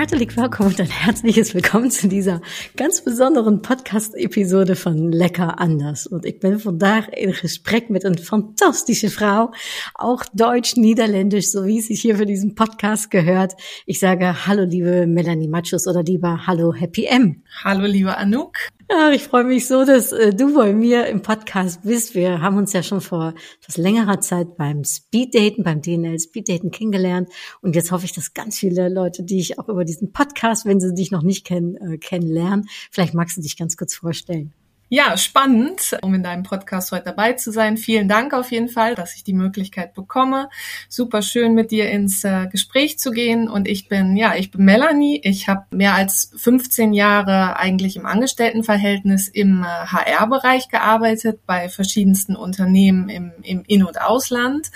Herzlich willkommen und ein herzliches Willkommen zu dieser ganz besonderen Podcast-Episode von Lecker anders. Und ich bin vandaag in Gespräch mit einer fantastischen Frau, auch deutsch-niederländisch, so wie es sich hier für diesen Podcast gehört. Ich sage Hallo, liebe Melanie Machos oder lieber Hallo, Happy M. Hallo, liebe Anouk. Ja, ich freue mich so, dass äh, du bei mir im Podcast bist. Wir haben uns ja schon vor etwas längerer Zeit beim Speeddaten, beim DNL Speeddaten kennengelernt. Und jetzt hoffe ich, dass ganz viele Leute, die ich auch über diesen Podcast, wenn sie dich noch nicht kennen, äh, kennenlernen. Vielleicht magst du dich ganz kurz vorstellen. Ja, spannend, um in deinem Podcast heute dabei zu sein. Vielen Dank auf jeden Fall, dass ich die Möglichkeit bekomme. Super schön mit dir ins äh, Gespräch zu gehen. Und ich bin, ja, ich bin Melanie. Ich habe mehr als 15 Jahre eigentlich im Angestelltenverhältnis im äh, HR-Bereich gearbeitet, bei verschiedensten Unternehmen im, im In- und Ausland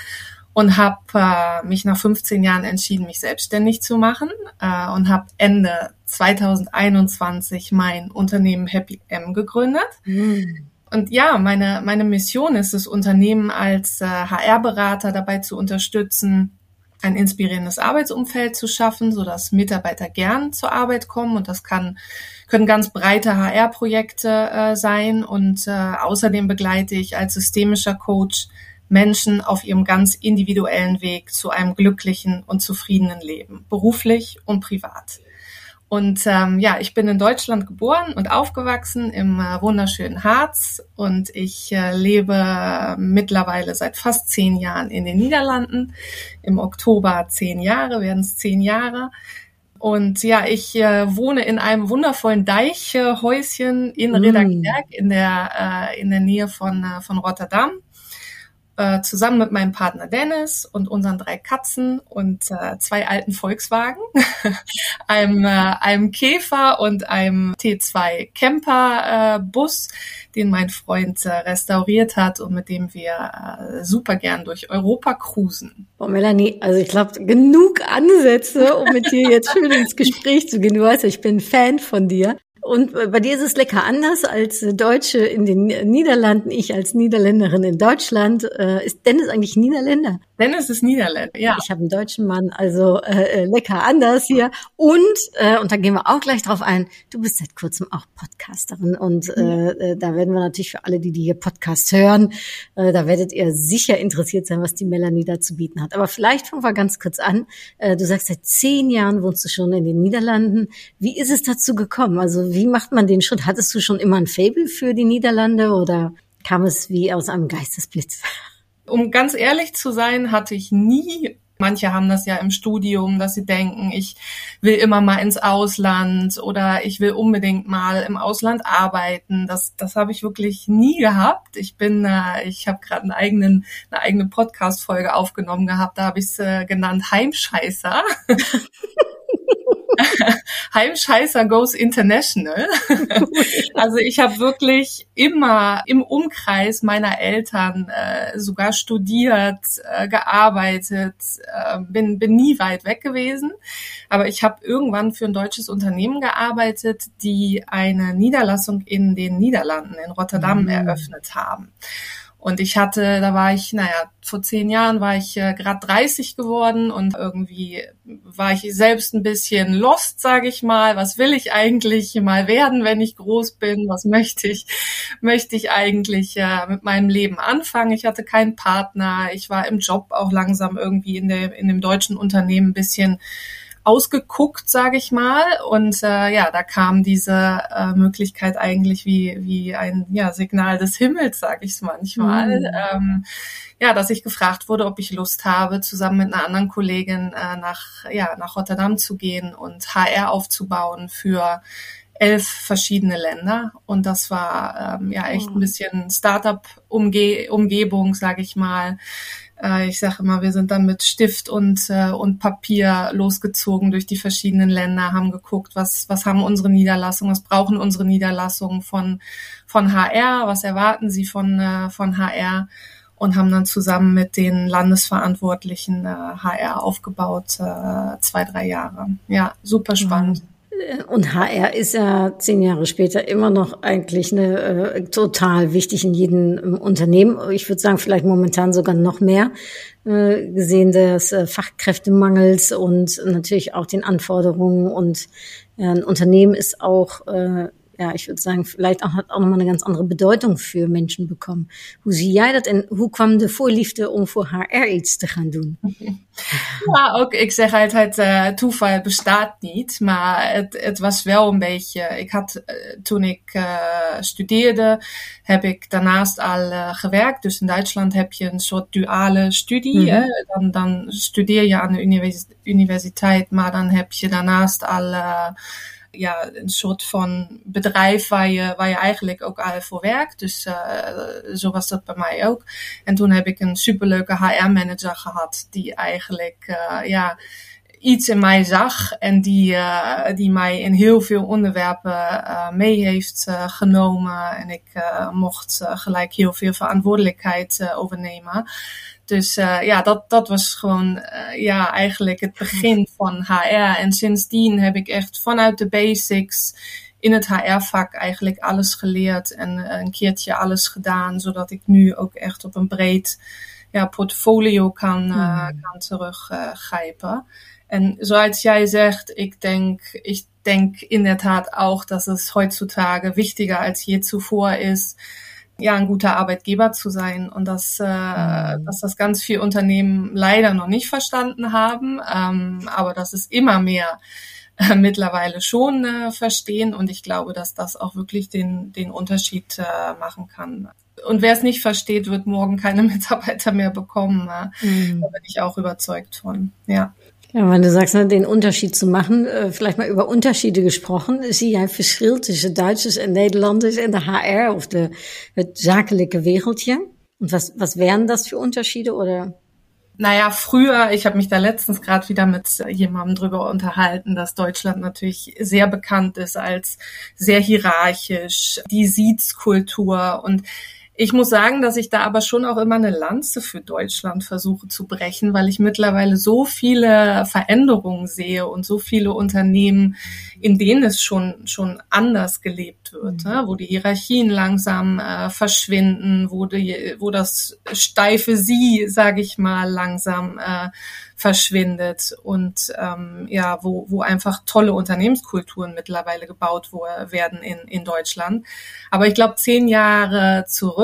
und habe äh, mich nach 15 Jahren entschieden, mich selbstständig zu machen äh, und habe Ende 2021 mein Unternehmen Happy M gegründet. Mhm. Und ja, meine, meine Mission ist es, Unternehmen als äh, HR-Berater dabei zu unterstützen, ein inspirierendes Arbeitsumfeld zu schaffen, so dass Mitarbeiter gern zur Arbeit kommen. Und das kann, können ganz breite HR-Projekte äh, sein. Und äh, außerdem begleite ich als systemischer Coach Menschen auf ihrem ganz individuellen Weg zu einem glücklichen und zufriedenen Leben, beruflich und privat. Und ähm, ja, ich bin in Deutschland geboren und aufgewachsen im äh, wunderschönen Harz und ich äh, lebe mittlerweile seit fast zehn Jahren in den Niederlanden. Im Oktober zehn Jahre, werden es zehn Jahre. Und ja, ich äh, wohne in einem wundervollen Deichhäuschen in mm. Redakberg in der äh, in der Nähe von äh, von Rotterdam äh, zusammen mit meinem Partner Dennis und unseren drei Katzen und äh, zwei alten Volkswagen, einem, äh, einem Käfer und einem T2 Camper äh, Bus, den mein Freund äh, restauriert hat und mit dem wir äh, super gern durch Europa cruisen. Boah, Melanie, also ich glaube, genug Ansätze, um mit dir jetzt schön ins Gespräch zu gehen. Du weißt, ich bin Fan von dir. Und bei dir ist es lecker anders als Deutsche in den Niederlanden, ich als Niederländerin in Deutschland. Äh, ist Dennis eigentlich Niederländer? Dennis ist Niederländer, ja. Ich habe einen deutschen Mann, also äh, äh, lecker anders hier. Und, äh, und da gehen wir auch gleich drauf ein, du bist seit kurzem auch Podcasterin. Und äh, äh, da werden wir natürlich für alle, die die hier Podcast hören, äh, da werdet ihr sicher interessiert sein, was die Melanie da zu bieten hat. Aber vielleicht fangen wir ganz kurz an. Äh, du sagst, seit zehn Jahren wohnst du schon in den Niederlanden. Wie ist es dazu gekommen? Also wie macht man den Schritt? Hattest du schon immer ein Fable für die Niederlande oder kam es wie aus einem Geistesblitz? Um ganz ehrlich zu sein, hatte ich nie Manche haben das ja im Studium, dass sie denken, ich will immer mal ins Ausland oder ich will unbedingt mal im Ausland arbeiten. Das, das habe ich wirklich nie gehabt. Ich bin, äh, ich habe gerade einen eigenen, eine eigene Podcast-Folge aufgenommen gehabt. Da habe ich es äh, genannt Heimscheißer. Heimscheißer Goes International. also ich habe wirklich immer im Umkreis meiner Eltern äh, sogar studiert, äh, gearbeitet, äh, bin, bin nie weit weg gewesen. Aber ich habe irgendwann für ein deutsches Unternehmen gearbeitet, die eine Niederlassung in den Niederlanden, in Rotterdam, mhm. eröffnet haben. Und ich hatte, da war ich, naja, vor zehn Jahren war ich äh, gerade 30 geworden und irgendwie war ich selbst ein bisschen lost, sage ich mal. Was will ich eigentlich mal werden, wenn ich groß bin? Was möchte ich, möchte ich eigentlich äh, mit meinem Leben anfangen? Ich hatte keinen Partner. Ich war im Job auch langsam irgendwie in, der, in dem deutschen Unternehmen ein bisschen ausgeguckt, sage ich mal. Und äh, ja, da kam diese äh, Möglichkeit eigentlich wie, wie ein ja, Signal des Himmels, sage ich es manchmal. Mhm. Ähm, ja, dass ich gefragt wurde, ob ich Lust habe, zusammen mit einer anderen Kollegin äh, nach, ja, nach Rotterdam zu gehen und HR aufzubauen für elf verschiedene Länder und das war ähm, ja echt ein bisschen Startup-Umgebung, sage ich mal. Äh, ich sage immer, wir sind dann mit Stift und, äh, und Papier losgezogen durch die verschiedenen Länder, haben geguckt, was, was haben unsere Niederlassungen, was brauchen unsere Niederlassungen von, von HR, was erwarten sie von, äh, von HR und haben dann zusammen mit den Landesverantwortlichen äh, HR aufgebaut, äh, zwei, drei Jahre. Ja, super spannend. Und HR ist ja zehn Jahre später immer noch eigentlich eine, äh, total wichtig in jedem ähm, Unternehmen. Ich würde sagen, vielleicht momentan sogar noch mehr, äh, gesehen des äh, Fachkräftemangels und natürlich auch den Anforderungen. Und äh, ein Unternehmen ist auch äh, ja, ik würde sagen, vielleicht auch, hat auch nochmal eine ganz andere Bedeutung für Menschen bekommen. Hoe zie jij dat en hoe kwam de voorliefde om voor HR iets te gaan doen? Ja, ook ik zeg altijd, uh, toeval bestaat niet, maar het, het was wel een beetje, ik had, uh, toen ik uh, studeerde, heb ik daarnaast al gewerkt. Dus in Duitsland heb je een soort duale studie. Mm -hmm. dan, dan studeer je aan de univers universiteit, maar dan heb je daarnaast al ja, een soort van bedrijf waar je, waar je eigenlijk ook al voor werkt. Dus uh, zo was dat bij mij ook. En toen heb ik een superleuke HR-manager gehad, die eigenlijk, uh, ja, iets in mij zag en die, die mij in heel veel onderwerpen mee heeft genomen. En ik mocht gelijk heel veel verantwoordelijkheid overnemen. Dus uh, ja, dat, dat was gewoon uh, ja, eigenlijk het begin van HR. En sindsdien heb ik echt vanuit de basics in het HR-vak eigenlijk alles geleerd en uh, een keertje alles gedaan, zodat ik nu ook echt op een breed ja, portfolio kan, hmm. kan teruggrijpen. en zoals jij zegt, ik denk, ik denk inderdaad ook dat het heutzutage wichtiger als je zuvor is ja, ein guter Arbeitgeber zu sein und dass, äh, mhm. dass das ganz viele Unternehmen leider noch nicht verstanden haben, ähm, aber dass es immer mehr äh, mittlerweile schon äh, verstehen und ich glaube, dass das auch wirklich den, den Unterschied äh, machen kann. Und wer es nicht versteht, wird morgen keine Mitarbeiter mehr bekommen. Äh, mhm. Da bin ich auch überzeugt von. Ja. Ja, wenn du sagst, ne, den Unterschied zu machen, äh, vielleicht mal über Unterschiede gesprochen. Zie jij verschil tussen Duitsers en Nederlanders in de HR of de, het zakelijke wereldje? Und was, was wären das für Unterschiede oder? Naja, früher, ich habe mich da letztens gerade wieder mit jemandem drüber unterhalten, dass Deutschland natürlich sehr bekannt ist als sehr hierarchisch, die Siezkultur und ich muss sagen, dass ich da aber schon auch immer eine Lanze für Deutschland versuche zu brechen, weil ich mittlerweile so viele Veränderungen sehe und so viele Unternehmen, in denen es schon, schon anders gelebt wird, mhm. ne? wo die Hierarchien langsam äh, verschwinden, wo, die, wo das steife Sie, sage ich mal, langsam äh, verschwindet und ähm, ja, wo, wo einfach tolle Unternehmenskulturen mittlerweile gebaut werden in, in Deutschland. Aber ich glaube, zehn Jahre zurück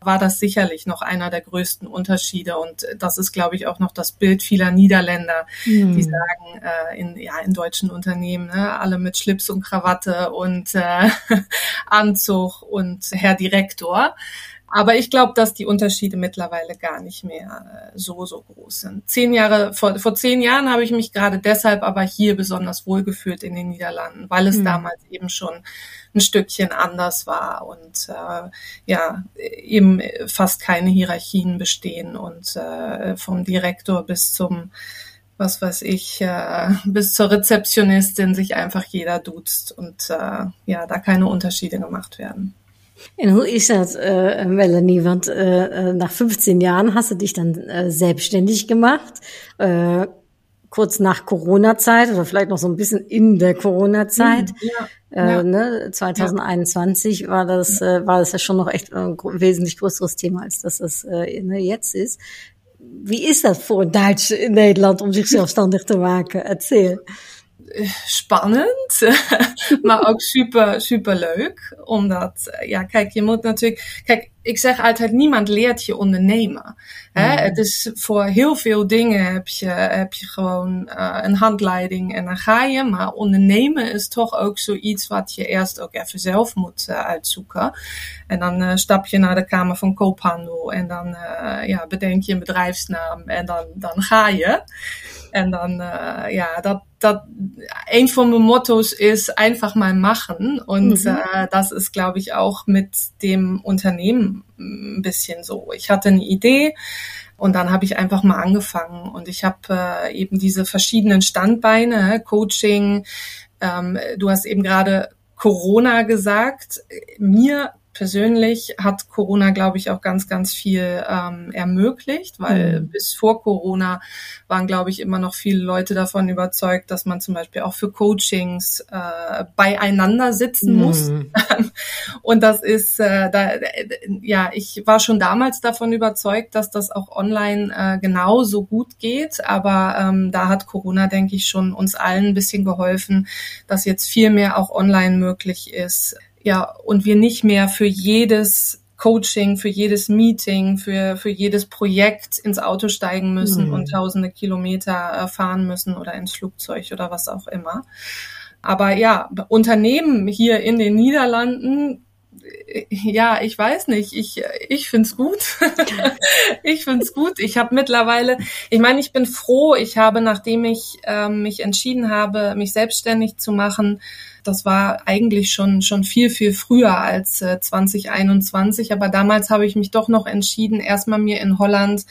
war das sicherlich noch einer der größten Unterschiede und das ist, glaube ich, auch noch das Bild vieler Niederländer, mhm. die sagen, äh, in, ja, in deutschen Unternehmen, ne, alle mit Schlips und Krawatte und äh, Anzug und Herr Direktor. Aber ich glaube, dass die Unterschiede mittlerweile gar nicht mehr äh, so, so groß sind. Zehn Jahre, vor, vor zehn Jahren habe ich mich gerade deshalb aber hier besonders wohlgefühlt in den Niederlanden, weil es mhm. damals eben schon ein Stückchen anders war und äh, ja, eben fast keine Hierarchien bestehen und äh, vom Direktor bis zum was weiß ich, äh, bis zur Rezeptionistin sich einfach jeder duzt und äh, ja, da keine Unterschiede gemacht werden. En hoe is dat, uh, Melanie? Want uh, nach 15 Jahren hast du dich dann uh, selbstständig gemacht. Uh, kurz nach Corona-Zeit oder vielleicht noch so ein bisschen in der Corona-Zeit. Mhm, ja, ja. ne, 2021 ja. war das äh, war das ja schon noch echt ein wesentlich größeres Thema als das es äh, ne, jetzt ist. Wie ist das voor een Duits in Nederland om zich zelfstandig te maken? Erzähl. Spannend, maar ook super, super leuk. Omdat, ja, kijk, je moet natuurlijk, kijk, ik zeg altijd, niemand leert je ondernemen. Hè? Mm. Het is voor heel veel dingen heb je, heb je gewoon uh, een handleiding en dan ga je. Maar ondernemen is toch ook zoiets wat je eerst ook even zelf moet uh, uitzoeken. En dan uh, stap je naar de Kamer van Koophandel en dan ja, bedenk je een bedrijfsnaam en dan, dan ga je. En dan, ja, dat, dat, een van mijn motto's is einfach mal machen. Und mhm. äh, das ist, glaube ich, auch mit dem Unternehmen ein bisschen so. Ich hatte eine Idee und dann habe ich einfach mal angefangen und ich habe äh, eben diese verschiedenen Standbeine, Coaching, ähm, du hast eben gerade Corona gesagt. Mir persönlich hat Corona, glaube ich, auch ganz, ganz viel ähm, ermöglicht, weil mhm. bis vor Corona waren, glaube ich, immer noch viele Leute davon überzeugt, dass man zum Beispiel auch für Coachings äh, beieinander sitzen mhm. muss. Und das ist, äh, da, ja, ich war schon damals davon überzeugt, dass das auch online äh, genauso gut geht. Aber ähm, da hat Corona, denke ich, schon uns allen ein bisschen geholfen, dass jetzt viel mehr auch online möglich ist ja, und wir nicht mehr für jedes Coaching, für jedes Meeting, für, für jedes Projekt ins Auto steigen müssen mhm. und tausende Kilometer äh, fahren müssen oder ins Flugzeug oder was auch immer. Aber ja, Unternehmen hier in den Niederlanden, ja, ich weiß nicht, ich, ich find's gut. ich find's gut. Ich habe mittlerweile, ich meine, ich bin froh, ich habe, nachdem ich äh, mich entschieden habe, mich selbstständig zu machen, das war eigentlich schon, schon viel, viel früher als äh, 2021. Aber damals habe ich mich doch noch entschieden, erstmal mir in Holland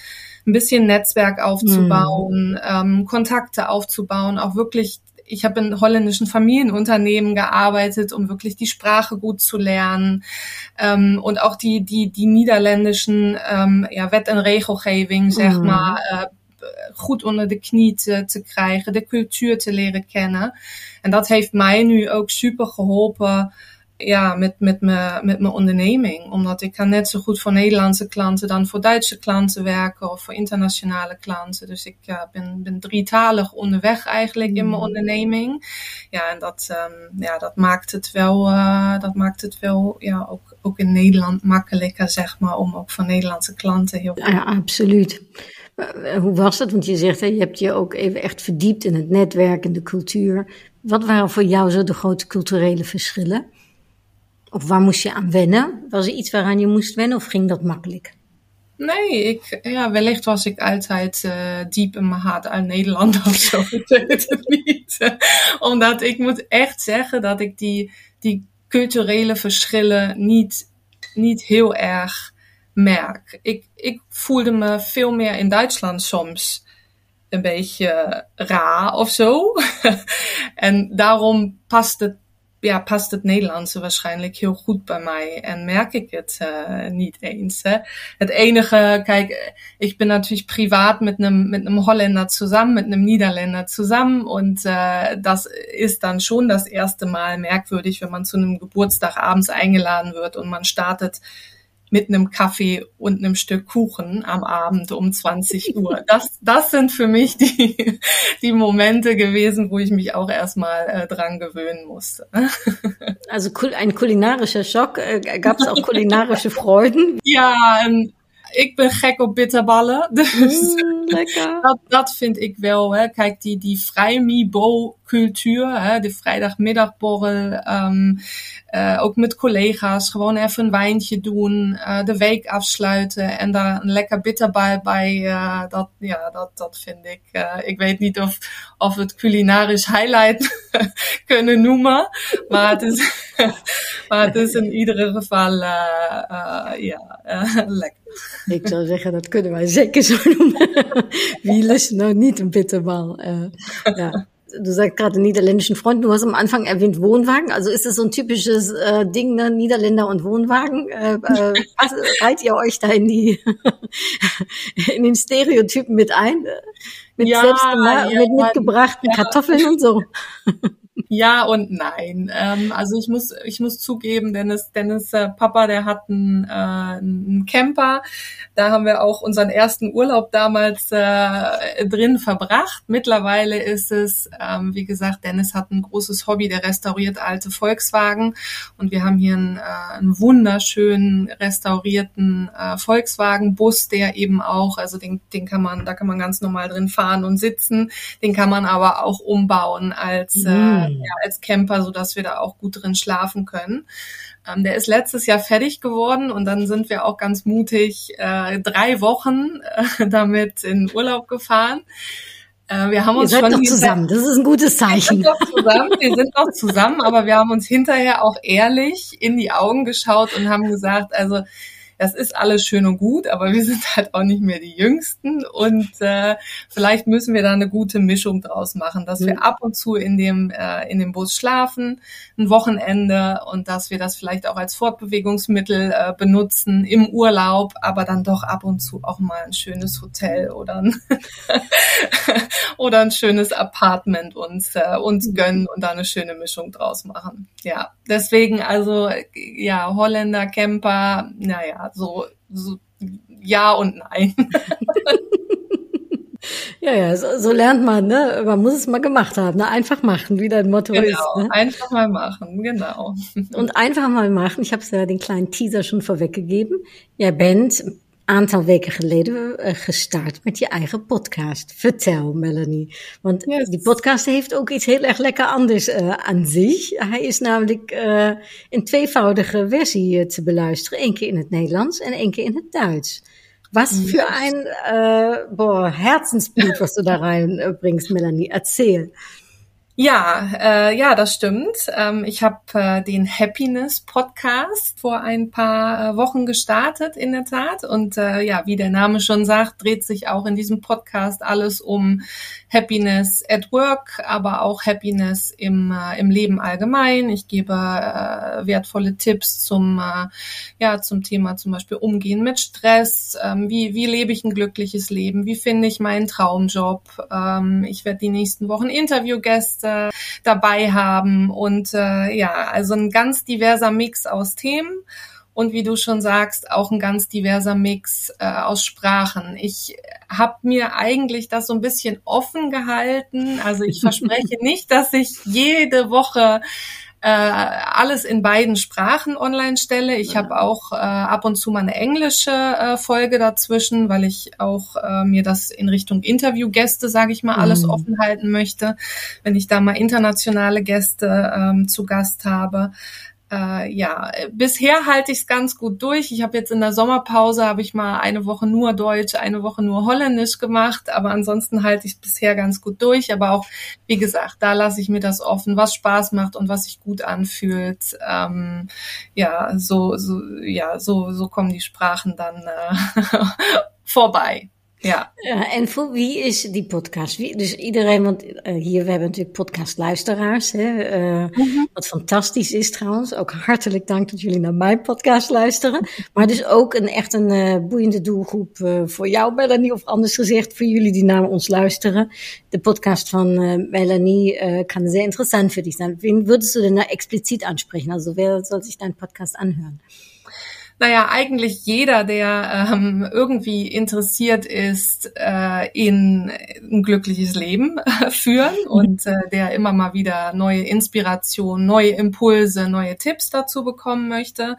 ein bisschen Netzwerk aufzubauen, mhm. ähm, Kontakte aufzubauen, auch wirklich ich habe in holländischen Familienunternehmen gearbeitet, um wirklich die Sprache gut zu lernen ähm, und auch die die die niederländischen ähm, ja Wet en Regelgeving zeg mm. maar goed onder de knie te, te krijgen, de cultuur te leren kennen. En dat heeft mij nu ook super geholpen ja, met, met, me, met mijn onderneming. Omdat ik kan net zo goed voor Nederlandse klanten dan voor Duitse klanten werken of voor internationale klanten. Dus ik ja, ben, ben drietalig onderweg eigenlijk in mijn mm. onderneming. Ja, en dat, um, ja, dat maakt het wel, uh, dat maakt het wel ja, ook, ook in Nederland makkelijker, zeg maar, om ook voor Nederlandse klanten heel Ja, absoluut. Eh, hoe was het? Want je zegt, hè, je hebt je ook even echt verdiept in het netwerk en de cultuur. Wat waren voor jou zo de grote culturele verschillen? Of waar moest je aan wennen? Was er iets waaraan je moest wennen of ging dat makkelijk? Nee, ik, ja, wellicht was ik altijd uh, diep in mijn hart uit Nederland of zo. het niet. Omdat ik moet echt zeggen dat ik die, die culturele verschillen niet, niet heel erg merk. Ik, ik voelde me veel meer in Duitsland soms een beetje raar of zo. en daarom past het, ja, past het Nederlandse waarschijnlijk heel goed bij mij. En merk ik het uh, niet eens. Hè. Het enige, kijk, ich bin natürlich privat mit einem, mit einem Holländer zusammen, mit einem Niederländer zusammen. Und äh, das ist dann schon das erste Mal merkwürdig, wenn man zu einem Geburtstag abends eingeladen wird und man startet mit einem Kaffee und einem Stück Kuchen am Abend um 20 Uhr. Das, das sind für mich die, die Momente gewesen, wo ich mich auch erstmal äh, dran gewöhnen musste. Also ein kulinarischer Schock. Äh, Gab es auch kulinarische Freuden? Ja, ähm, ik ben gek op bitterballen. Dus mm, lekker. dat, dat vind ik wel. Hè. Kijk, die, die vrijmibo cultuur, hè, de vrijdagmiddagborrel, um, uh, ook met collega's, gewoon even een wijntje doen, uh, de week afsluiten en daar een lekker bitterbal bij, uh, dat, ja, dat, dat vind ik. ik weet niet of, of we het culinarisch highlight kunnen noemen, maar het is, maar het is in ieder geval ja, lekker. Ik zou zeggen, dat kunnen wij zeker zo noemen. Wie lust nou niet een bitterbal? Uh, ja. Du sagst gerade niederländischen Front, du hast am Anfang erwähnt Wohnwagen. Also ist das so ein typisches äh, Ding, ne? Niederländer und Wohnwagen? Äh, äh, reiht ihr euch da in die in den Stereotypen mit ein? Mit ja, selbst ja, mit mitgebrachten ja. Kartoffeln und so. Ja und nein. Ähm, also ich muss, ich muss zugeben, Dennis, Dennis äh, Papa, der hat einen, äh, einen Camper. Da haben wir auch unseren ersten Urlaub damals äh, drin verbracht. Mittlerweile ist es, ähm, wie gesagt, Dennis hat ein großes Hobby, der restauriert alte Volkswagen. Und wir haben hier einen, äh, einen wunderschönen restaurierten äh, Volkswagen-Bus, der eben auch, also den, den kann man, da kann man ganz normal drin fahren und sitzen. Den kann man aber auch umbauen als äh, mhm ja, als Camper, so dass wir da auch gut drin schlafen können. Ähm, der ist letztes Jahr fertig geworden und dann sind wir auch ganz mutig äh, drei Wochen äh, damit in Urlaub gefahren. Äh, wir haben uns Ihr seid schon noch zusammen, das ist ein gutes Zeichen. Wir sind, noch zusammen, wir sind noch zusammen, aber wir haben uns hinterher auch ehrlich in die Augen geschaut und haben gesagt, also das ist alles schön und gut, aber wir sind halt auch nicht mehr die Jüngsten und äh, vielleicht müssen wir da eine gute Mischung draus machen, dass wir ab und zu in dem äh, in dem Bus schlafen, ein Wochenende und dass wir das vielleicht auch als Fortbewegungsmittel äh, benutzen im Urlaub, aber dann doch ab und zu auch mal ein schönes Hotel oder ein oder ein schönes Apartment uns äh, uns gönnen und da eine schöne Mischung draus machen. Ja, deswegen also ja Holländer Camper, naja so, so ja und nein. Ja, ja, so, so lernt man, ne? Man muss es mal gemacht haben, ne? Einfach machen, wie dein Motto genau, ist. Ne? Einfach mal machen, genau. Und einfach mal machen. Ich habe ja den kleinen Teaser schon vorweggegeben. Bent een aantal weken geleden uh, gestart met je eigen podcast. Vertel, Melanie. Want Yes. die podcast heeft ook iets heel erg lekker anders uh, aan zich. Hij is namelijk uh, in tweevoudige versie uh, te beluisteren. Eén keer in het Nederlands en één keer in het Duits. Was für ein äh, boah, Herzensblut, was du da reinbringst, Melanie. Erzähl. Ja, äh, ja, das stimmt. Ähm, ich habe äh, den Happiness Podcast vor ein paar äh, Wochen gestartet, in der Tat. Und äh, ja, wie der Name schon sagt, dreht sich auch in diesem Podcast alles um Happiness at Work, aber auch Happiness im, äh, im Leben allgemein. Ich gebe äh, wertvolle Tipps zum, äh, ja, zum Thema zum Beispiel Umgehen mit Stress. Ähm, wie, wie lebe ich ein glückliches Leben? Wie finde ich meinen Traumjob? Ähm, ich werde die nächsten Wochen Interviewgäste dabei haben und äh, ja, also ein ganz diverser Mix aus Themen und wie du schon sagst, auch ein ganz diverser Mix äh, aus Sprachen. Ich habe mir eigentlich das so ein bisschen offen gehalten. Also ich verspreche nicht, dass ich jede Woche äh, alles in beiden Sprachen online stelle. Ich habe auch äh, ab und zu mal eine englische äh, Folge dazwischen, weil ich auch äh, mir das in Richtung Interviewgäste, sage ich mal, alles Mhm. offen halten möchte, wenn ich da mal internationale Gäste ähm, zu Gast habe. Äh, ja, äh, bisher halte ich es ganz gut durch. Ich habe jetzt in der Sommerpause habe ich mal eine Woche nur Deutsch, eine Woche nur Holländisch gemacht, aber ansonsten halte ich bisher ganz gut durch. Aber auch, wie gesagt, da lasse ich mir das offen, was Spaß macht und was sich gut anfühlt. Ähm, ja, so, so, ja, so, so kommen die Sprachen dann äh, vorbei. Ja. Ja, en voor wie is die podcast? Wie, dus iedereen, want uh, hier, we hebben natuurlijk podcastluisteraars, hè, uh, wat fantastisch is trouwens. Ook hartelijk dank dat jullie naar mijn podcast luisteren. Maar dus ook een echt een boeiende doelgroep voor jou, Melanie, of anders gezegd, voor jullie die naar ons luisteren. De podcast van Melanie kann sehr interessant für dich sein. Wen würdest du denn da explizit ansprechen? Also wer soll sich deinen Podcast anhören? Naja, eigentlich jeder, der ähm, irgendwie interessiert ist äh, in ein glückliches Leben äh, führen und äh, der immer mal wieder neue Inspiration, neue Impulse, neue Tipps dazu bekommen möchte.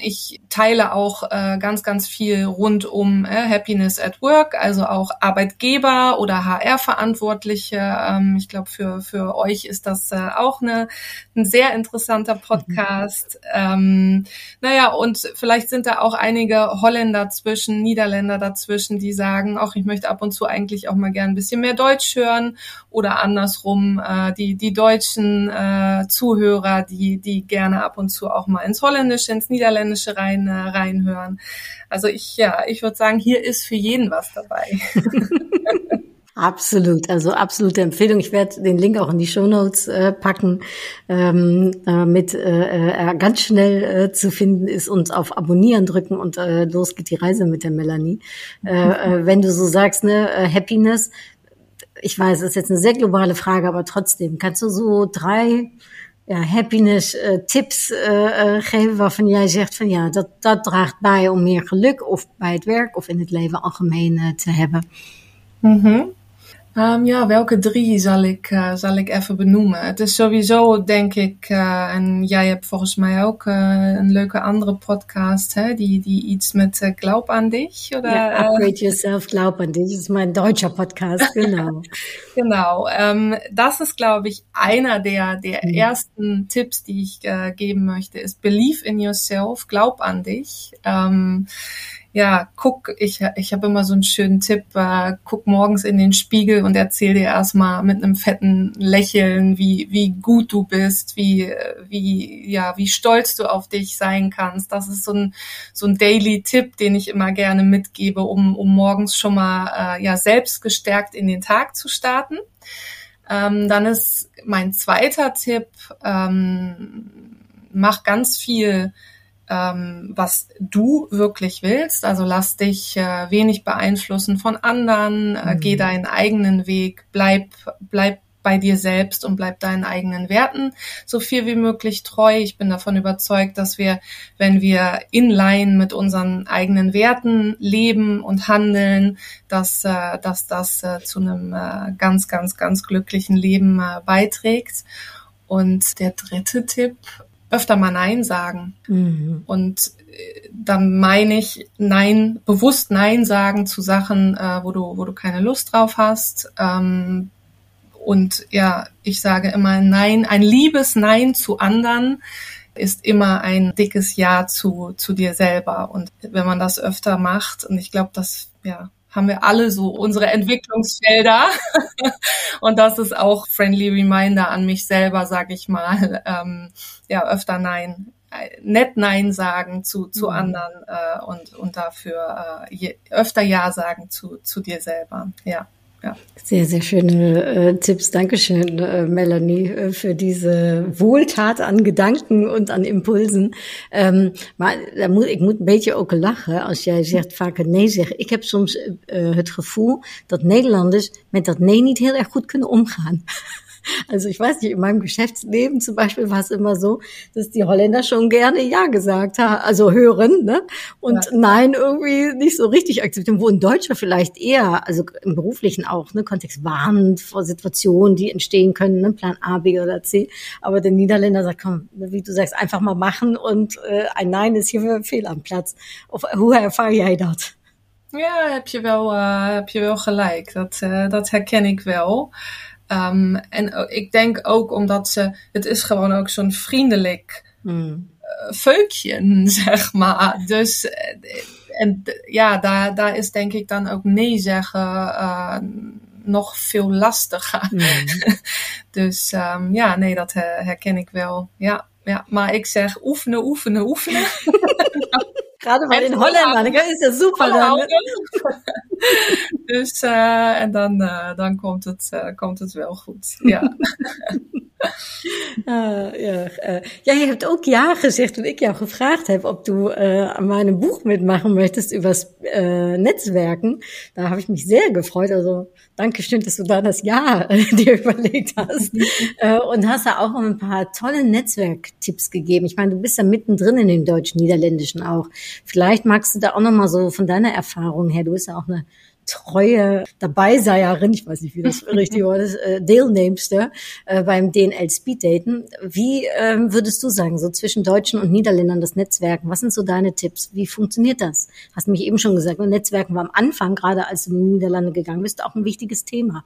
Ich teile auch äh, ganz, ganz viel rund um äh, Happiness at Work, also auch Arbeitgeber oder HR-Verantwortliche. Ähm, ich glaube, für, für euch ist das äh, auch eine, ein sehr interessanter Podcast. Mhm. Ähm, naja, und vielleicht sind da auch einige Holländer zwischen, Niederländer dazwischen, die sagen, auch ich möchte ab und zu eigentlich auch mal gern ein bisschen mehr Deutsch hören oder andersrum äh, die, die deutschen äh, Zuhörer, die, die gerne ab und zu auch mal ins Holländische, ins Niederländische rein, äh, reinhören. Also ich, ja, ich würde sagen, hier ist für jeden was dabei. Absolut, also absolute Empfehlung. Ich werde den Link auch in die Show Notes äh, packen, ähm, damit äh, er ganz schnell äh, zu finden ist und auf Abonnieren drücken und äh, los geht die Reise mit der Melanie. Äh, äh, wenn du so sagst, ne, äh, Happiness, ich weiß, das ist jetzt eine sehr globale Frage, aber trotzdem, kannst du so drei ja, happiness tips uh, uh, geven waarvan jij zegt van ja, dat, dat draagt bij om meer geluk of bij het werk of in het leven algemeen te hebben? Mhm. Um, ja, welke drie zal ik, uh, zal ik even benoemen? Het is sowieso, denk ik, uh, en jij hebt volgens mij ook uh, een leuke andere podcast, hè, die, die iets met Glaub an dich, oder? Ja, Upgrade Yourself, Glaub an dich, das ist mein deutscher Podcast, genau. genau, ähm, das ist, glaube ich, einer der, der mhm. ersten Tipps, die ich geben möchte, ist Believe in Yourself, Glaub an dich. Ähm, ja, guck, ich, ich habe immer so einen schönen Tipp, äh, guck morgens in den Spiegel und erzähl dir erstmal mit einem fetten Lächeln, wie, wie gut du bist, wie, wie, ja, wie stolz du auf dich sein kannst. Das ist so ein, so ein Daily-Tipp, den ich immer gerne mitgebe, um, um morgens schon mal, äh, ja, selbst gestärkt in den Tag zu starten. Ähm, dann ist mein zweiter Tipp, ähm, mach ganz viel ähm, was du wirklich willst. Also lass dich äh, wenig beeinflussen von anderen, äh, mhm. geh deinen eigenen Weg, bleib, bleib bei dir selbst und bleib deinen eigenen Werten so viel wie möglich treu. Ich bin davon überzeugt, dass wir, wenn wir in line mit unseren eigenen Werten leben und handeln, dass, äh, dass das äh, zu einem äh, ganz, ganz, ganz glücklichen Leben beiträgt. Und der dritte Tipp öfter mal Nein sagen. Mhm. Und äh, dann meine ich Nein, bewusst Nein sagen zu Sachen, äh, wo du, wo du keine Lust drauf hast. Ähm, und ja, ich sage immer Nein, ein liebes Nein zu anderen ist immer ein dickes Ja zu, zu dir selber. Und wenn man das öfter macht, und ich glaube, das, ja, haben wir alle so unsere Entwicklungsfelder. und das ist auch friendly reminder an mich selber, sag ich mal. Ähm, ja, öfter Nein, nett Nein sagen zu, zu mhm. anderen äh, und, und dafür äh, je, öfter Ja sagen zu, zu dir selber. Ja. Ja. Sehr, sehr schöne äh, Tipps. Dankeschön, äh, Melanie, äh, für diese Wohltat an Gedanken und an Impulsen. Maar moet, ik moet een beetje ook lachen als jij zegt vaker nee zeggen. Ik heb soms het gevoel dat Nederlanders met dat nee niet heel erg goed kunnen omgaan. Also ich weiß nicht, in meinem Geschäftsleben zum Beispiel war es immer so, dass die Holländer schon gerne Ja gesagt haben, also hören, ne? Und ja. Nein irgendwie nicht so richtig akzeptieren, wo ein Deutscher vielleicht eher, also im beruflichen auch, ne, Kontext warnt vor Situationen, die entstehen können, ne, Plan A, B oder C. Aber der Niederländer sagt, komm, wie du sagst, einfach mal machen und äh, ein Nein ist hier fehl am Platz. Of, hoe ervaar jij dat? Ja, heb je wel, uh, heb je wel gelijk. Dat, uh, dat herken ik wel. Um, en ik denk ook omdat ze, het is gewoon ook zo'n vriendelijk mm. uh, veukje, zeg maar. Dus, eh, en ja, daar, daar is denk ik dan ook nee zeggen uh, nog veel lastiger. Mm. dus um, ja, nee, dat herken ik wel. Ja, ja, maar ik zeg oefenen, oefenen, oefenen. Gerade bei den Holländern, ist ja super. Dann, ne? dus, uh, en dan, uh, dan komt, het, uh, komt het wel goed. Ja. Uh, ja, uh, ja, je hebt ook ja gezegd toen ik jou gevraagd heb, ob du uh, an meinem Buch mitmachen möchtest übers äh, Netzwerken. Da habe ich mich sehr gefreut. Also danke schön, dass du da das Ja dir überlegt hast. äh, und hast da auch ein paar tolle Netzwerktipps gegeben. Ich meine, du bist ja mittendrin in den deutsch-niederländischen auch. Vielleicht magst du da auch nochmal so von deiner Erfahrung her, du bist ja auch eine treue Dabeiseierin, ich weiß nicht, wie das richtig Wort ist, äh, Deelnemster äh, beim DNL Speed Daten. Wie ähm, würdest du sagen, so zwischen Deutschen und Niederländern das Netzwerken? Was sind so deine Tipps? Wie funktioniert das? Hast mich eben schon gesagt, Netzwerken war am Anfang, gerade als du in die Niederlande gegangen bist, auch ein wichtiges Thema.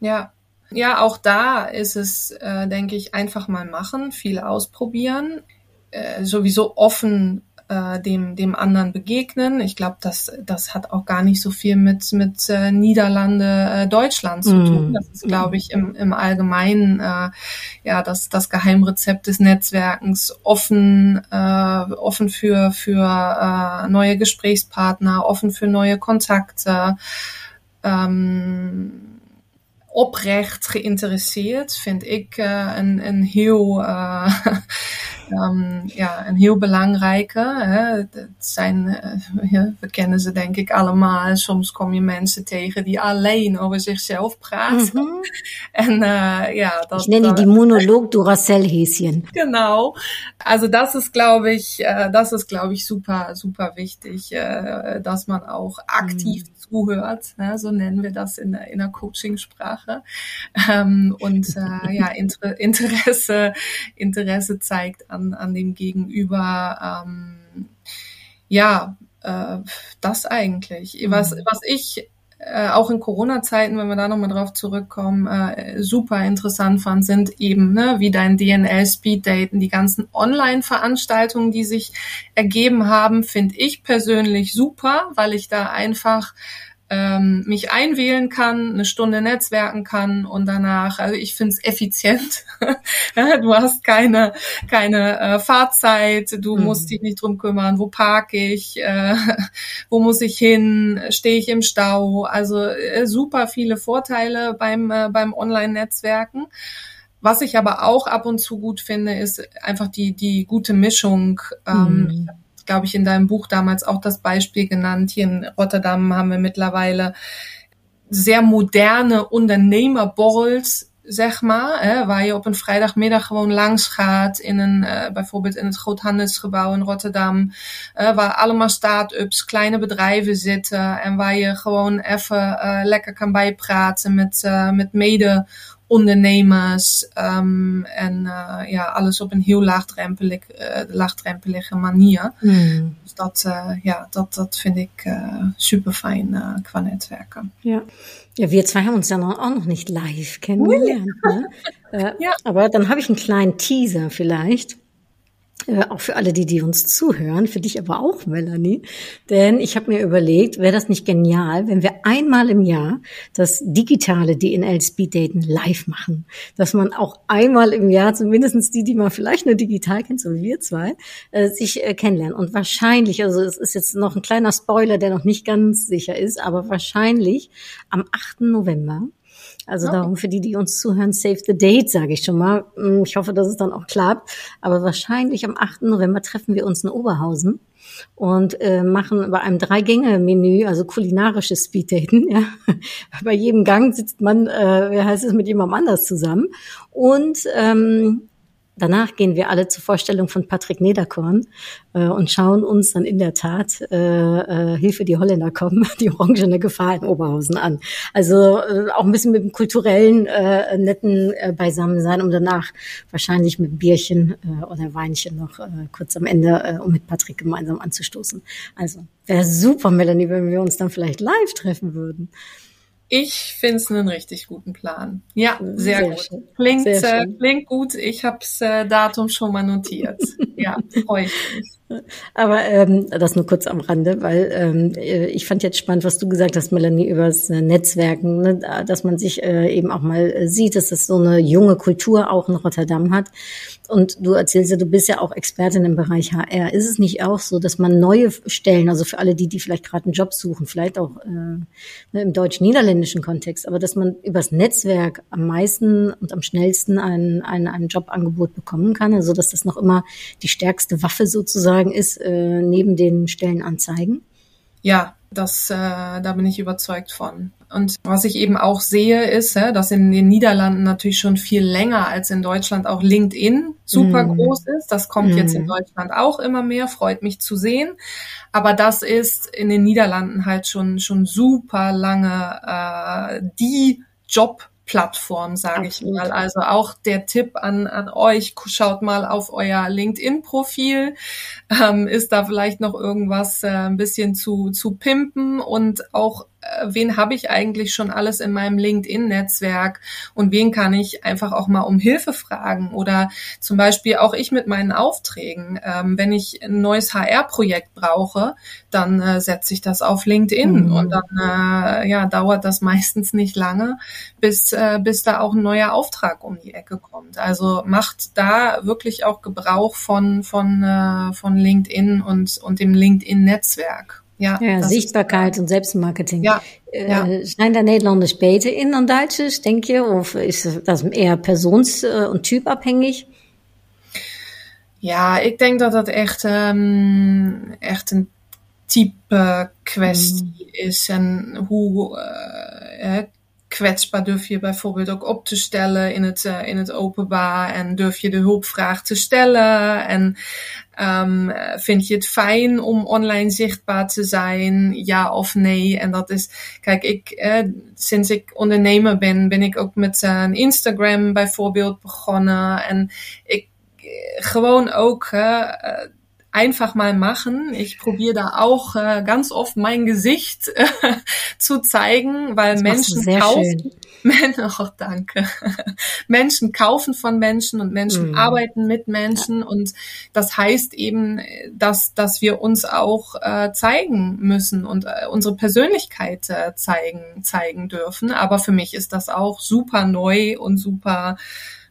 Ja, ja, auch da ist es, äh, denke ich, einfach mal machen, viel ausprobieren, äh, sowieso offen äh, dem, dem anderen begegnen. Ich glaube, das, das hat auch gar nicht so viel mit, mit äh, Niederlande, äh, Deutschland zu tun. Mm. Das ist, glaube ich, im, im Allgemeinen äh, ja das, das Geheimrezept des Netzwerkens offen, äh, offen für, für äh, neue Gesprächspartner, offen für neue Kontakte. Ähm, oprecht geïnteresseerd vind ik uh, een, een heel uh, um, ja, een heel belangrijke. Hè. Het zijn, uh, we kennen ze denk ik allemaal. Soms kom je mensen tegen die alleen over zichzelf praten. Mm -hmm. En uh, ja, dat, ich nenne die Monolog Duracell-Häschen. Genau. Also das ist, glaube ich, uh, das ist, glaube ich, super, super wichtig, uh, dass man auch aktiv mm zuhört, ne? so nennen wir das in in der Coachingsprache. Ähm, und äh, ja, Inter Interesse, Interesse zeigt an, an dem Gegenüber. Ähm, ja, äh, das eigentlich. Was, mhm. was ich äh, auch in Corona-Zeiten, wenn wir da nochmal drauf zurückkommen, äh, super interessant fand, sind eben ne, wie dein DNL Speeddaten, die ganzen Online-Veranstaltungen, die sich ergeben haben, finde ich persönlich super, weil ich da einfach ähm, mich einwählen kann, eine Stunde netzwerken kann und danach, also ich finde es effizient. du hast keine, keine äh, Fahrzeit, du mhm. musst dich nicht drum kümmern, wo parke ich, äh, wo muss ich hin, stehe ich im Stau. Also äh, super viele Vorteile beim, äh, beim Online-Netzwerken. Was ich aber auch ab und zu gut finde, ist einfach die, die gute Mischung. Ähm, mhm glaube ich, in deinem Buch damals auch das Beispiel genannt. Hier in Rotterdam haben wir mittlerweile sehr moderne Ondernemerborrels zeg maar, hè, waar je op een vrijdagmiddag gewoon langs gaat in een, uh, bijvoorbeeld in het Groothandelsgebouw in Rotterdam, uh, waar allemaal start-ups, kleine bedrijven zitten en waar je gewoon even uh, lekker kan bijpraten met, met mede ondernemers um, en uh, ja, alles op een heel laagdrempelig, uh, laagdrempelige manier. Mm. Dus dat, uh, ja, dat, dat vind ik super fijn qua Netzwerken. Ja. ja, wir zwei haben uns ja noch, auch noch nicht live kennengelernt. ne? ja. Aber dann habe ich einen kleinen Teaser vielleicht. Äh, auch für alle, die, die uns zuhören, für dich aber auch, Melanie. Denn ich habe mir überlegt, wäre das nicht genial, wenn wir einmal im Jahr das digitale DNL Speed Daten live machen. Dass man auch einmal im Jahr, zumindestens die, die man vielleicht nur digital kennt, so wie wir zwei, äh, sich äh, kennenlernen. Und wahrscheinlich, also es ist jetzt noch ein kleiner Spoiler, der noch nicht ganz sicher ist, aber wahrscheinlich am 8. November also okay. darum für die, die uns zuhören, save the date, sage ich schon mal. Mm, ich hoffe, dass es dann auch klappt. Aber wahrscheinlich am 8. November treffen wir uns in Oberhausen und äh, machen bei einem Drei-Gänge-Menü, also kulinarisches Speeddaten. Ja. Bei jedem Gang sitzt man, äh, wie heißt es, mit jemandem anders zusammen. Und ähm, Danach gehen wir alle zur Vorstellung von Patrick Nederkorn äh, und schauen uns dann in der Tat äh, äh, Hilfe, die Holländer kommen, die orangene Gefahr in Oberhausen an. Also äh, auch ein bisschen mit dem kulturellen, äh, netten äh, Beisammensein, um danach wahrscheinlich mit Bierchen äh, oder Weinchen noch äh, kurz am Ende, äh, um mit Patrick gemeinsam anzustoßen. Also wäre super, Melanie, wenn wir uns dann vielleicht live treffen würden. Ich finde es einen richtig guten Plan. Ja, sehr, sehr gut. Schön. Klingt, sehr äh, klingt gut. Ich habe das äh, Datum schon mal notiert. ja, freue ich mich. Aber ähm, das nur kurz am Rande, weil ähm, äh, ich fand jetzt spannend, was du gesagt hast, Melanie, über das äh, Netzwerken, ne, dass man sich äh, eben auch mal äh, sieht, dass das so eine junge Kultur auch in Rotterdam hat. Und du erzählst ja, du bist ja auch Expertin im Bereich HR. Ist es nicht auch so, dass man neue Stellen, also für alle die, die vielleicht gerade einen Job suchen, vielleicht auch äh, ne, im deutsch-niederländischen Kontext, aber dass man übers Netzwerk am meisten und am schnellsten ein, ein, ein Jobangebot bekommen kann, also dass das noch immer die stärkste Waffe sozusagen ist, äh, neben den Stellenanzeigen? Ja, das, äh, da bin ich überzeugt von. Und was ich eben auch sehe, ist, dass in den Niederlanden natürlich schon viel länger als in Deutschland auch LinkedIn super mm. groß ist. Das kommt mm. jetzt in mhm. Deutschland auch immer mehr, freut mich zu sehen. Aber das ist in den Niederlanden halt schon, schon super lange äh, die Job Plattform, sage ich mal. Also auch der Tipp an, an euch, schaut mal auf euer LinkedIn-Profil. Ähm, ist da vielleicht noch irgendwas äh, ein bisschen zu, zu pimpen und auch wen habe ich eigentlich schon alles in meinem LinkedIn-Netzwerk und wen kann ich einfach auch mal um Hilfe fragen oder zum Beispiel auch ich mit meinen Aufträgen. Ähm, wenn ich ein neues HR-Projekt brauche, dann äh, setze ich das auf LinkedIn mhm. und dann äh, ja, dauert das meistens nicht lange, bis, äh, bis da auch ein neuer Auftrag um die Ecke kommt. Also macht da wirklich auch Gebrauch von, von, äh, von LinkedIn und, und dem LinkedIn-Netzwerk. Ja, ja Sichtbaarheid en zelfmarketing. Ja, ja. Uh, zijn daar Nederlanders beter in dan Duitsers, denk je? Of is dat eher persoons- en typabhängig? Ja, ik denk dat dat echt, um, echt een type kwestie mm. is. En hoe uh, kwetsbaar durf je bijvoorbeeld ook op te stellen in het, uh, in het openbaar. En durf je de hulpvraag te stellen. En Um, vind je het fijn om online zichtbaar te zijn? Ja of nee? En dat is, kijk, ik, eh, sinds ik ondernemer ben, ben ik ook met uh, een Instagram bijvoorbeeld begonnen. En ik, gewoon ook, uh, einfach mal machen. Ich probiere da auch äh, ganz oft mein Gesicht äh, zu zeigen, weil das Menschen kaufen. Men oh, danke. Menschen kaufen von Menschen und Menschen mm. arbeiten mit Menschen ja. und das heißt eben, dass dass wir uns auch äh, zeigen müssen und äh, unsere Persönlichkeit äh, zeigen zeigen dürfen. Aber für mich ist das auch super neu und super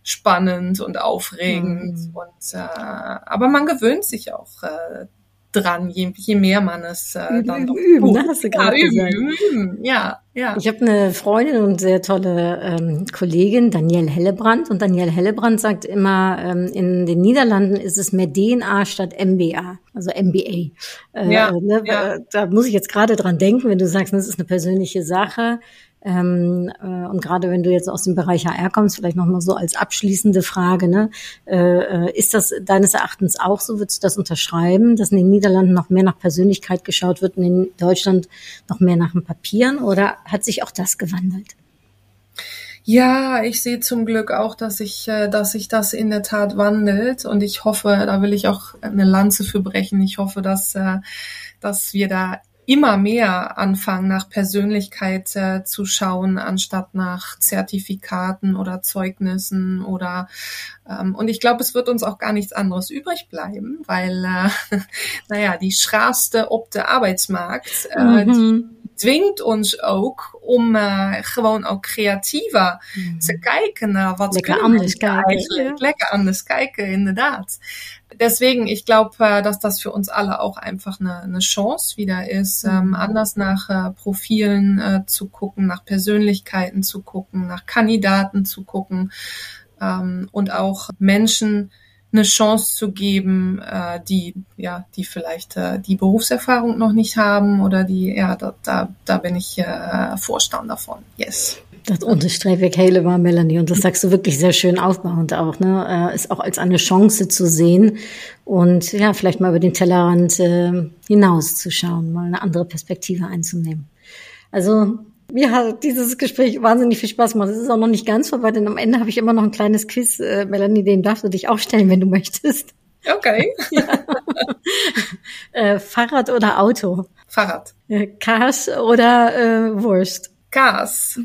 spannend und aufregend. Mhm. Und äh, aber man gewöhnt sich auch äh, dran, je, je mehr man es äh, dann üben, üben, ne, hast du gerade ja, üben, üben, üben, ja, ja. Ich habe eine Freundin und sehr tolle ähm, Kollegin, Danielle Hellebrand. Und Danielle Hellebrand sagt immer, ähm, in den Niederlanden ist es mehr DNA statt MBA, also MBA. Äh, ja, ne, ja. Da muss ich jetzt gerade dran denken, wenn du sagst, das ist eine persönliche Sache. Ähm, äh, und gerade wenn du jetzt aus dem Bereich HR kommst, vielleicht nochmal so als abschließende Frage, ne, äh, äh, ist das deines Erachtens auch so? Würdest du das unterschreiben, dass in den Niederlanden noch mehr nach Persönlichkeit geschaut wird und in Deutschland noch mehr nach den Papieren? Oder hat sich auch das gewandelt? Ja, ich sehe zum Glück auch, dass sich, äh, dass sich das in der Tat wandelt und ich hoffe, da will ich auch eine Lanze für brechen. Ich hoffe, dass, äh, dass wir da immer mehr anfangen, nach Persönlichkeit äh, zu schauen, anstatt nach Zertifikaten oder Zeugnissen oder ähm, und ich glaube, es wird uns auch gar nichts anderes übrig bleiben, weil äh, naja, die schraafste op de arbeidsmarkt äh, mhm. Dwingt ons ook om uh, gewoon ook creatiever mm. te kijken naar wat lekker anders kijken. Eigenlijk. Lekker anders kijken, inderdaad deswegen, ich glaube, äh, dass das für uns alle auch einfach eine, eine Chance wieder ist, ähm, mhm. anders nach äh, Profilen äh, zu gucken, nach Persönlichkeiten zu gucken, nach Kandidaten zu gucken ähm, und auch Menschen eine Chance zu geben, äh, die ja, die vielleicht äh, die Berufserfahrung noch nicht haben oder die ja, da da, da bin ich äh, Vorstand davon. Yes. Das unterstreiche ich helemaal, Melanie. Und das sagst du wirklich sehr schön aufbauend auch, ne? Äh, ist auch als eine Chance zu sehen und ja, vielleicht mal über den Tellerrand äh, hinauszuschauen, mal eine andere Perspektive einzunehmen. Also mir hat dieses Gespräch wahnsinnig viel Spaß gemacht. Es ist auch noch nicht ganz vorbei, denn am Ende habe ich immer noch ein kleines Quiz. Äh, Melanie, den darfst du dich auch stellen, wenn du möchtest. Okay. ja. äh, Fahrrad oder Auto? Fahrrad. Äh, Kaas oder äh, Wurst? kaas.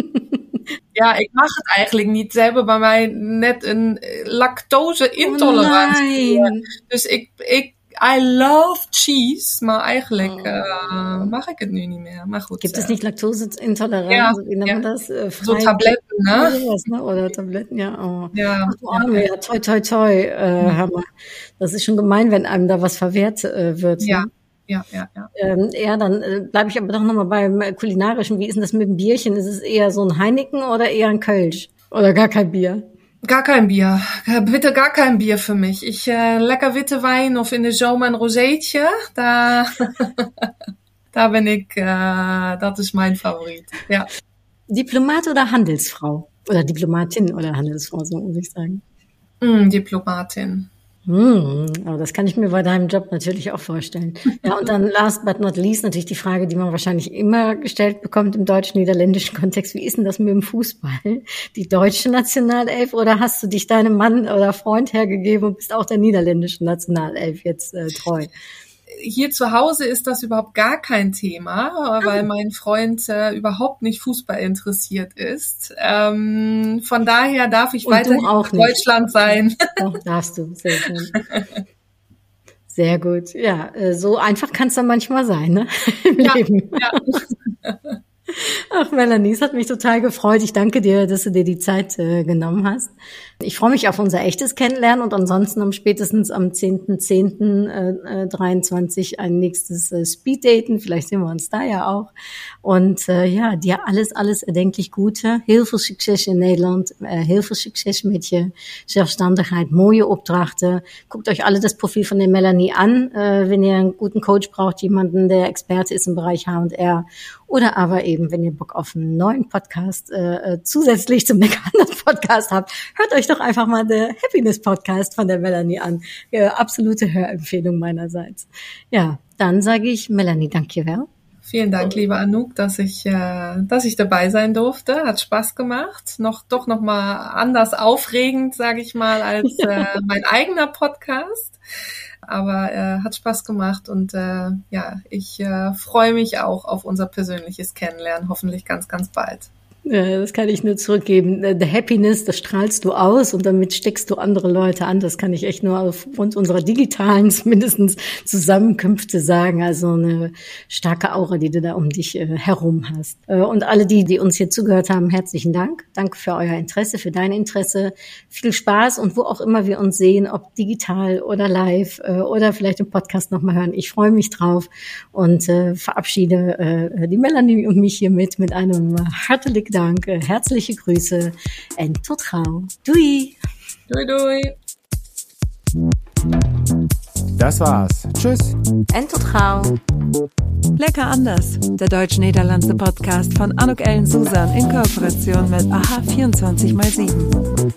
ja, ik mag het eigenlijk niet. Ze hebben bij mij net een lactose-intolerantie. Oh dus ik, ik, I love cheese, maar eigenlijk oh. uh, mag ik het nu niet meer. Maar goed. Gibt es nicht Laktoseintoleranz? Ja, wie nennt man das? Äh, so Tabletten, ne? Sowas, ne? Oder Tabletten, ja. Oh. Ja, Ach, ja, ja. Toi, toi, toi. Äh, mhm. Hammer. Das ist schon gemein, wenn einem da was verwehrt äh, wird. Ja. Ne? ja, ja, ja. Ähm, ja, dann äh, bleibe ich aber doch nochmal beim äh, kulinarischen. Wie ist denn das mit dem Bierchen? Ist es eher so ein Heineken oder eher ein Kölsch? Oder gar kein Bier? Gar kein Bier. Bitte gar kein Bier für mich. Ich äh, lecker witte Wein of in de zomer ein Roséetje. Da, da bin ich, äh, das ist mein Favorit. Ja. Diplomat oder Handelsfrau? Oder Diplomatin oder Handelsfrau, so muss ich sagen. Mm, Diplomatin. Hm, aber das kann ich mir bei deinem Job natürlich auch vorstellen. Ja, und dann last but not least natürlich die Frage, die man wahrscheinlich immer gestellt bekommt im deutsch-niederländischen Kontext. Wie ist denn das mit dem Fußball? Die deutsche Nationalelf oder hast du dich deinem Mann oder Freund hergegeben und bist auch der niederländischen Nationalelf jetzt äh, treu? Hier zu Hause ist das überhaupt gar kein Thema, weil mein Freund äh, überhaupt nicht Fußball interessiert ist. Ähm, von daher darf ich weiter in Deutschland sein. Doch, darfst du. Sehr schön. Sehr gut. Ja, äh, so einfach kann es dann manchmal sein, ne? Im ja, Leben. Ja. Ach, Melanie, es hat mich total gefreut. Ich danke dir, dass du dir die Zeit äh, genommen hast. Ich freue mich auf unser echtes Kennenlernen und ansonsten am spätestens am 10.10.23 äh, ein nächstes äh, Speeddaten. Vielleicht sehen wir uns da ja auch. Und äh, ja, dir alles, alles erdenklich Gute. Heel veel in Nederland. Äh, heel veel succes mit je Selbstständigkeit. Mooie Opdrachten. Guckt euch alle das Profil von der Melanie an, äh, wenn ihr einen guten Coach braucht, jemanden, der Experte ist im Bereich H&R oder aber eben, wenn ihr Bock auf einen neuen Podcast äh, äh zusätzlich zum Mechaner Podcast habt, hört euch doch einfach mal der Happiness Podcast von der Melanie an. Ja, absolute Hörempfehlung meinerseits. Ja, dann sage ich Melanie, danke wel. Vielen Dank, liebe Anouk, dass ich, äh, dass ich dabei sein durfte. Hat Spaß gemacht. Noch doch noch mal anders aufregend, sage ich mal, als äh, mein eigener Podcast. Aber äh, hat Spaß gemacht und äh, ja, ich äh, freue mich auch auf unser persönliches Kennenlernen, hoffentlich ganz, ganz bald. Das kann ich nur zurückgeben. The Happiness, das strahlst du aus und damit steckst du andere Leute an. Das kann ich echt nur aufgrund unserer digitalen mindestens Zusammenkünfte sagen. Also eine starke Aura, die du da um dich äh, herum hast. Äh, und alle die, die uns hier zugehört haben, herzlichen Dank. Danke für euer Interesse, für dein Interesse. Viel Spaß und wo auch immer wir uns sehen, ob digital oder live äh, oder vielleicht im Podcast nochmal hören. Ich freue mich drauf und verabschiede die Melanie und mich hiermit mit einem herzlichen Danke, herzliche Grüße en tot gauw. Doei! Doei doei! Das war's. Tschüss. En tot gauw. Lecker anders. Der deutsch-niederlandse Podcast von Anuk Ellen Susan in Kooperation mit AHA 24x7.